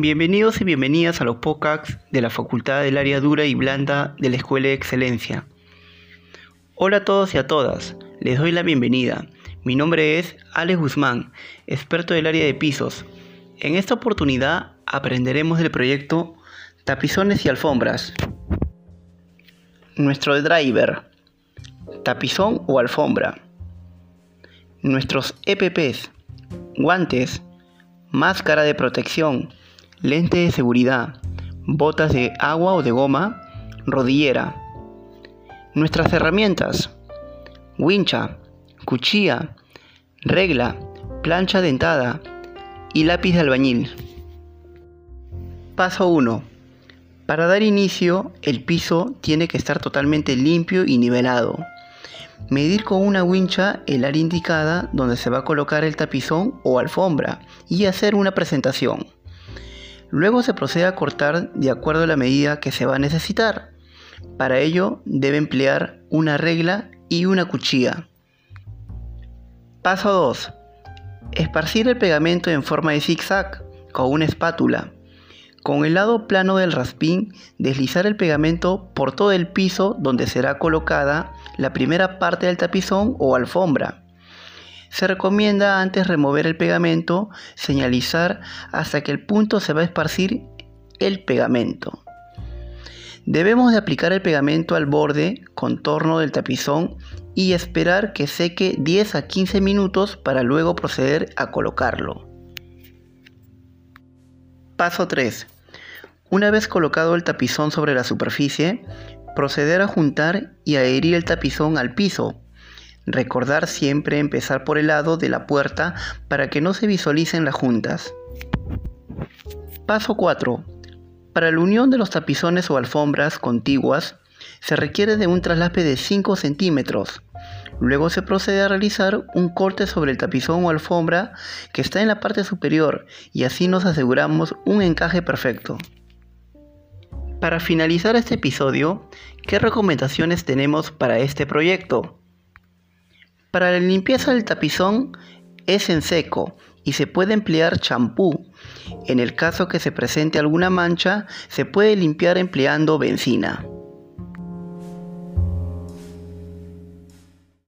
Bienvenidos y bienvenidas a los podcasts de la Facultad del Área Dura y Blanda de la Escuela de Excelencia. Hola a todos y a todas, les doy la bienvenida. Mi nombre es Alex Guzmán, experto del área de pisos. En esta oportunidad aprenderemos del proyecto Tapizones y Alfombras. Nuestro driver, tapizón o alfombra. Nuestros EPPs, guantes, máscara de protección, lente de seguridad, botas de agua o de goma, rodillera. Nuestras herramientas, wincha, cuchilla, regla, plancha dentada y lápiz de albañil. Paso 1. Para dar inicio, el piso tiene que estar totalmente limpio y nivelado. Medir con una wincha el área indicada donde se va a colocar el tapizón o alfombra y hacer una presentación. Luego se procede a cortar de acuerdo a la medida que se va a necesitar. Para ello debe emplear una regla y una cuchilla. Paso 2. Esparcir el pegamento en forma de zigzag con una espátula. Con el lado plano del raspín, deslizar el pegamento por todo el piso donde será colocada la primera parte del tapizón o alfombra. Se recomienda antes remover el pegamento, señalizar hasta que el punto se va a esparcir el pegamento. Debemos de aplicar el pegamento al borde, contorno del tapizón y esperar que seque 10 a 15 minutos para luego proceder a colocarlo. Paso 3. Una vez colocado el tapizón sobre la superficie, proceder a juntar y adherir el tapizón al piso Recordar siempre empezar por el lado de la puerta para que no se visualicen las juntas. Paso 4. Para la unión de los tapizones o alfombras contiguas se requiere de un traslape de 5 centímetros. Luego se procede a realizar un corte sobre el tapizón o alfombra que está en la parte superior y así nos aseguramos un encaje perfecto. Para finalizar este episodio, ¿qué recomendaciones tenemos para este proyecto? Para la limpieza del tapizón es en seco y se puede emplear champú. En el caso que se presente alguna mancha, se puede limpiar empleando benzina.